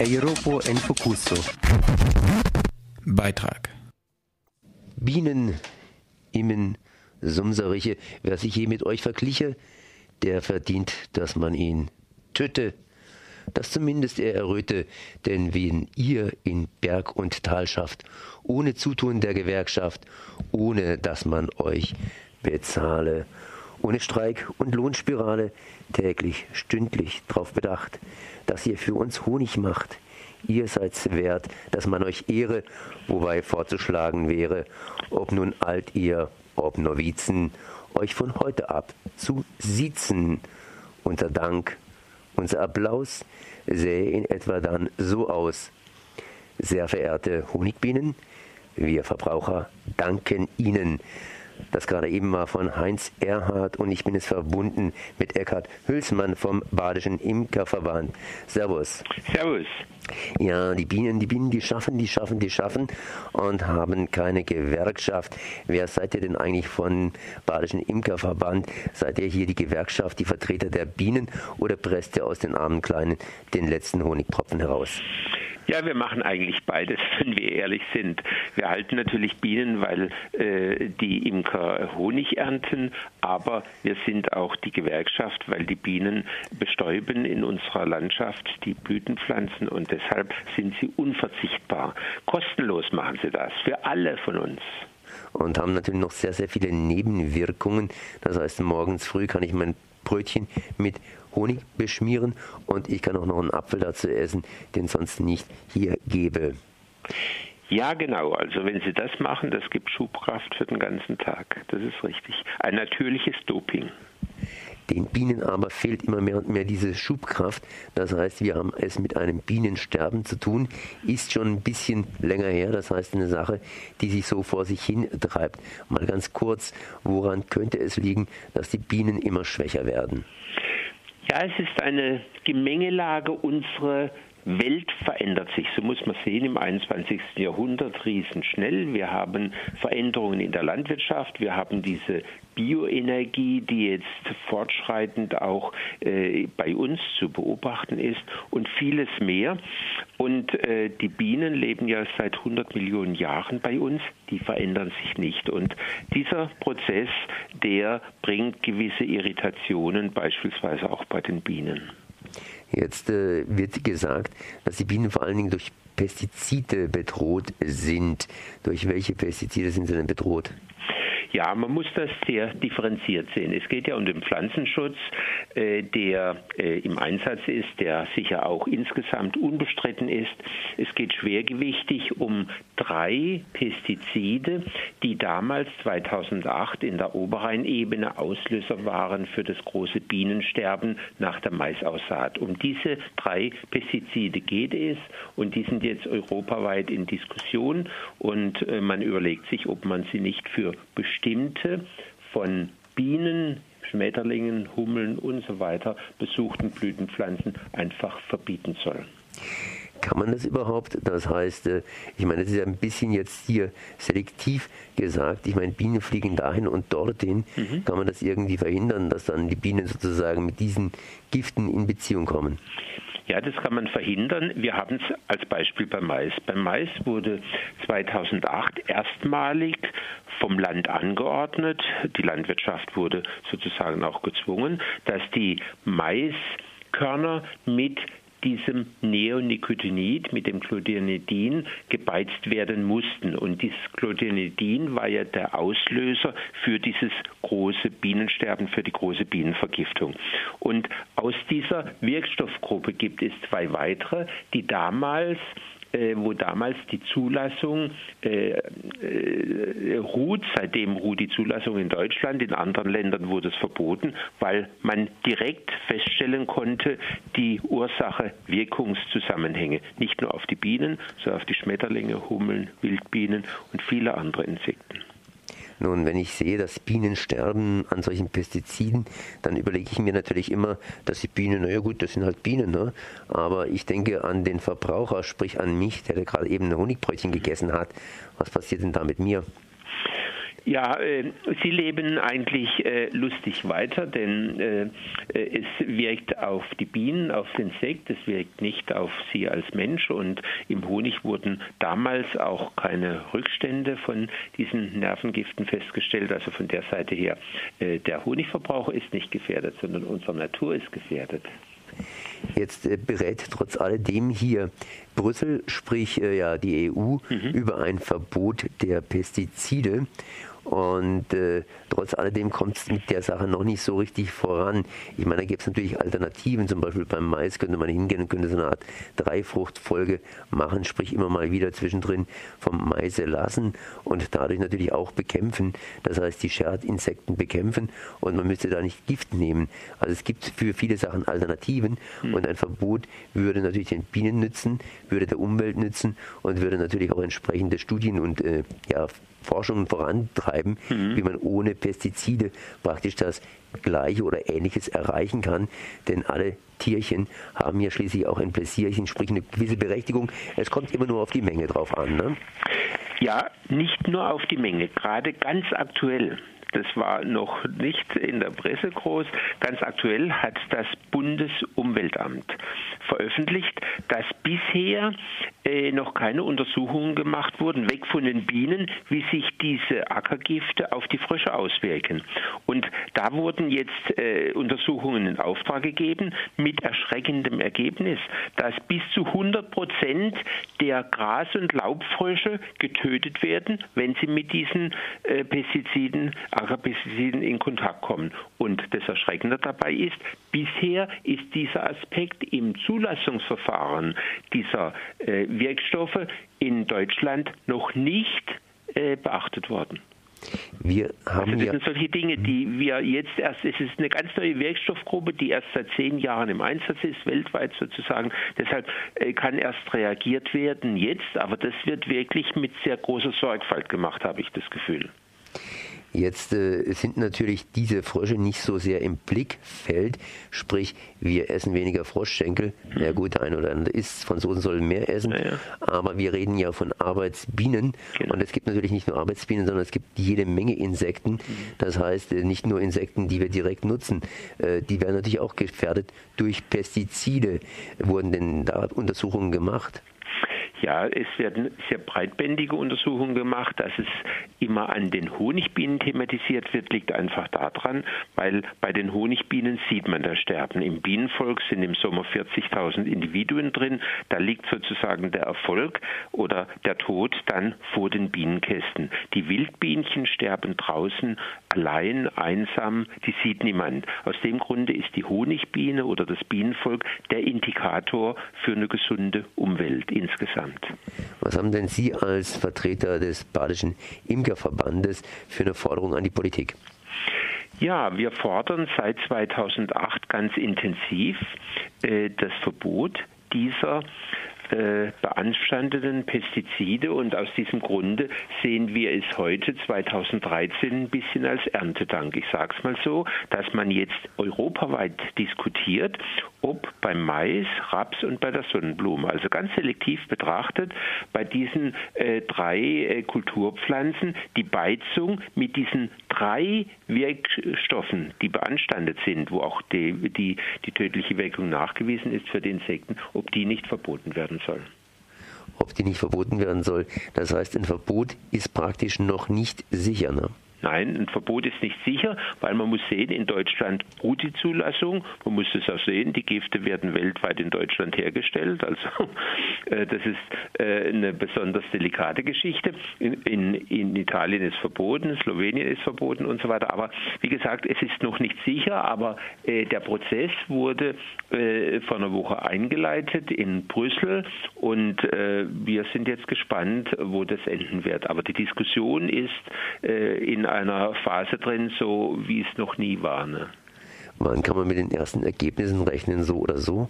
Europa en Focuso. Beitrag. Bienen, Immen, Sumseriche, wer sich je mit euch vergliche, der verdient, dass man ihn töte, dass zumindest er erröte, denn wen ihr in Berg und Tal schafft, ohne Zutun der Gewerkschaft, ohne dass man euch bezahle, ohne Streik und Lohnspirale, täglich, stündlich drauf bedacht, dass ihr für uns Honig macht. Ihr seid's wert, dass man euch ehre, wobei vorzuschlagen wäre, ob nun alt ihr, ob Novizen, euch von heute ab zu siezen. Unser Dank, unser Applaus sähe in etwa dann so aus. Sehr verehrte Honigbienen, wir Verbraucher danken Ihnen das gerade eben war von Heinz Erhardt und ich bin es verbunden mit Eckhard Hülsmann vom Badischen Imkerverband. Servus. Servus. Ja, die Bienen, die Bienen, die schaffen, die schaffen, die schaffen und haben keine Gewerkschaft. Wer seid ihr denn eigentlich von Badischen Imkerverband? Seid ihr hier die Gewerkschaft, die Vertreter der Bienen oder presst ihr aus den armen Kleinen den letzten Honigtropfen heraus? Ja, wir machen eigentlich beides, wenn wir ehrlich sind. Wir halten natürlich Bienen, weil äh, die Imker Honig ernten, aber wir sind auch die Gewerkschaft, weil die Bienen bestäuben in unserer Landschaft die Blütenpflanzen und deshalb sind sie unverzichtbar. Kostenlos machen sie das für alle von uns und haben natürlich noch sehr, sehr viele Nebenwirkungen. Das heißt, morgens früh kann ich mein Brötchen mit Honig beschmieren und ich kann auch noch einen Apfel dazu essen, den sonst nicht hier gebe. Ja, genau. Also wenn Sie das machen, das gibt Schubkraft für den ganzen Tag. Das ist richtig. Ein natürliches Doping. Den Bienen aber fehlt immer mehr und mehr diese Schubkraft. Das heißt, wir haben es mit einem Bienensterben zu tun. Ist schon ein bisschen länger her. Das heißt, eine Sache, die sich so vor sich hin treibt. Mal ganz kurz, woran könnte es liegen, dass die Bienen immer schwächer werden? Ja, es ist eine Gemengelage unserer Welt verändert sich, so muss man sehen, im 21. Jahrhundert riesenschnell. Wir haben Veränderungen in der Landwirtschaft, wir haben diese Bioenergie, die jetzt fortschreitend auch äh, bei uns zu beobachten ist und vieles mehr. Und äh, die Bienen leben ja seit 100 Millionen Jahren bei uns, die verändern sich nicht. Und dieser Prozess, der bringt gewisse Irritationen, beispielsweise auch bei den Bienen. Jetzt äh, wird gesagt, dass die Bienen vor allen Dingen durch Pestizide bedroht sind. Durch welche Pestizide sind sie denn bedroht? Ja, man muss das sehr differenziert sehen. Es geht ja um den Pflanzenschutz, äh, der äh, im Einsatz ist, der sicher auch insgesamt unbestritten ist. Es geht schwergewichtig um drei Pestizide, die damals 2008 in der Oberrheinebene Auslöser waren für das große Bienensterben nach der Maisaussaat. Um diese drei Pestizide geht es und die sind jetzt europaweit in Diskussion und äh, man überlegt sich, ob man sie nicht für bestimmte von Bienen, Schmetterlingen, Hummeln und so weiter besuchten Blütenpflanzen einfach verbieten soll. Kann man das überhaupt? Das heißt, äh, ich meine, das ist ja ein bisschen jetzt hier selektiv gesagt. Ich meine, Bienen fliegen dahin und dorthin. Mhm. Kann man das irgendwie verhindern, dass dann die Bienen sozusagen mit diesen Giften in Beziehung kommen? Ja, das kann man verhindern. Wir haben es als Beispiel beim Mais. Beim Mais wurde 2008 erstmalig vom Land angeordnet, die Landwirtschaft wurde sozusagen auch gezwungen, dass die Maiskörner mit diesem Neonicotinoid, mit dem Clodionidin, gebeizt werden mussten. Und dieses Clodionidin war ja der Auslöser für dieses große Bienensterben, für die große Bienenvergiftung. Und aus dieser Wirkstoffgruppe gibt es zwei weitere, die damals äh, wo damals die Zulassung äh, äh, ruht. Seitdem ruht die Zulassung in Deutschland. In anderen Ländern wurde es verboten, weil man direkt feststellen konnte, die Ursache-Wirkungszusammenhänge. Nicht nur auf die Bienen, sondern auf die Schmetterlinge, Hummeln, Wildbienen und viele andere Insekten. Nun, wenn ich sehe, dass Bienen sterben an solchen Pestiziden, dann überlege ich mir natürlich immer, dass die Bienen, naja gut, das sind halt Bienen, ne? aber ich denke an den Verbraucher, sprich an mich, der gerade eben ein Honigbrötchen gegessen hat. Was passiert denn da mit mir? Ja, äh, sie leben eigentlich äh, lustig weiter, denn äh, es wirkt auf die Bienen, aufs Insekt, es wirkt nicht auf sie als Mensch und im Honig wurden damals auch keine Rückstände von diesen Nervengiften festgestellt. Also von der Seite her, äh, der Honigverbrauch ist nicht gefährdet, sondern unsere Natur ist gefährdet. Jetzt äh, berät trotz alledem hier Brüssel, sprich äh, ja die EU, mhm. über ein Verbot der Pestizide. Und äh, trotz alledem kommt es mit der Sache noch nicht so richtig voran. Ich meine, da gibt es natürlich Alternativen. Zum Beispiel beim Mais könnte man hingehen und könnte so eine Art Dreifruchtfolge machen, sprich immer mal wieder zwischendrin vom Mais lassen und dadurch natürlich auch bekämpfen. Das heißt, die Scherdinsekten bekämpfen und man müsste da nicht Gift nehmen. Also es gibt für viele Sachen Alternativen hm. und ein Verbot würde natürlich den Bienen nützen, würde der Umwelt nützen und würde natürlich auch entsprechende Studien und äh, ja, Forschungen vorantreiben, mhm. wie man ohne Pestizide praktisch das Gleiche oder Ähnliches erreichen kann. Denn alle Tierchen haben ja schließlich auch ein Pläsierchen, sprich eine gewisse Berechtigung. Es kommt immer nur auf die Menge drauf an. Ne? Ja, nicht nur auf die Menge. Gerade ganz aktuell das war noch nicht in der Presse groß. Ganz aktuell hat das Bundesumweltamt veröffentlicht, dass bisher äh, noch keine Untersuchungen gemacht wurden, weg von den Bienen, wie sich diese Ackergifte auf die Frösche auswirken. Und da wurden jetzt äh, Untersuchungen in Auftrag gegeben mit erschreckendem Ergebnis, dass bis zu 100 Prozent der Gras- und Laubfrösche getötet werden, wenn sie mit diesen äh, Pestiziden, Ackerpestiziden in Kontakt kommen. Und das Erschreckende dabei ist, bisher ist dieser Aspekt im Zulassungsverfahren dieser äh, Wirkstoffe in Deutschland noch nicht äh, beachtet worden. Wir haben also das sind solche Dinge, die wir jetzt erst, es ist eine ganz neue Wirkstoffgruppe, die erst seit zehn Jahren im Einsatz ist, weltweit sozusagen. Deshalb äh, kann erst reagiert werden jetzt, aber das wird wirklich mit sehr großer Sorgfalt gemacht, habe ich das Gefühl. Jetzt äh, sind natürlich diese Frösche nicht so sehr im Blickfeld, sprich wir essen weniger Froschschenkel. Na ja, gut, der eine oder andere isst, Franzosen sollen mehr essen, ja, ja. aber wir reden ja von Arbeitsbienen genau. und es gibt natürlich nicht nur Arbeitsbienen, sondern es gibt jede Menge Insekten. Mhm. Das heißt, äh, nicht nur Insekten, die wir direkt nutzen, äh, die werden natürlich auch gefährdet durch Pestizide. Wurden denn da Untersuchungen gemacht? Ja, es werden sehr breitbändige Untersuchungen gemacht. Dass es immer an den Honigbienen thematisiert wird, liegt einfach daran, weil bei den Honigbienen sieht man das Sterben. Im Bienenvolk sind im Sommer 40.000 Individuen drin. Da liegt sozusagen der Erfolg oder der Tod dann vor den Bienenkästen. Die Wildbienchen sterben draußen allein, einsam, die sieht niemand. Aus dem Grunde ist die Honigbiene oder das Bienenvolk der Indikator für eine gesunde Umwelt insgesamt. Was haben denn Sie als Vertreter des Badischen Imkerverbandes für eine Forderung an die Politik? Ja, wir fordern seit 2008 ganz intensiv äh, das Verbot dieser äh, beanstandeten Pestizide und aus diesem Grunde sehen wir es heute 2013 ein bisschen als Erntedank. Ich sage es mal so, dass man jetzt europaweit diskutiert, ob beim Mais, Raps und bei der Sonnenblume, also ganz selektiv betrachtet, bei diesen äh, drei äh, Kulturpflanzen die Beizung mit diesen drei Wirkstoffen, die beanstandet sind, wo auch die, die, die tödliche Wirkung nachgewiesen ist für die Insekten, ob die nicht verboten werden soll. Ob die nicht verboten werden soll. Das heißt, ein Verbot ist praktisch noch nicht sicher. Ne? Nein, ein Verbot ist nicht sicher, weil man muss sehen, in Deutschland ruht die Zulassung. Man muss es auch sehen, die Gifte werden weltweit in Deutschland hergestellt. Also äh, das ist äh, eine besonders delikate Geschichte. In, in, in, Italien ist verboten, Slowenien ist verboten und so weiter. Aber wie gesagt, es ist noch nicht sicher, aber äh, der Prozess wurde äh, vor einer Woche eingeleitet in Brüssel und äh, wir sind jetzt gespannt, wo das enden wird. Aber die Diskussion ist äh, in einer Phase drin, so wie es noch nie war. Ne? Wann kann man mit den ersten Ergebnissen rechnen, so oder so?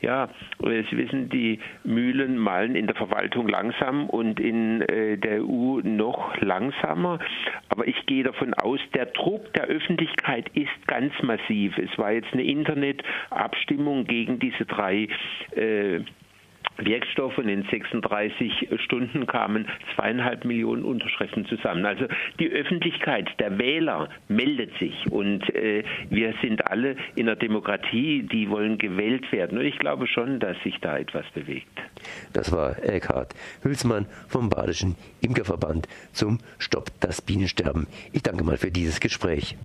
Ja, Sie wissen, die Mühlen malen in der Verwaltung langsam und in äh, der EU noch langsamer. Aber ich gehe davon aus, der Druck der Öffentlichkeit ist ganz massiv. Es war jetzt eine Internetabstimmung gegen diese drei äh, Wirkstoff und in 36 Stunden kamen zweieinhalb Millionen Unterschriften zusammen. Also die Öffentlichkeit, der Wähler meldet sich und äh, wir sind alle in der Demokratie, die wollen gewählt werden. Und ich glaube schon, dass sich da etwas bewegt. Das war Eckhard Hülsmann vom Badischen Imkerverband zum Stopp das Bienensterben. Ich danke mal für dieses Gespräch.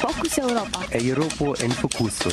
Fokus Europa. Europa en Focuso.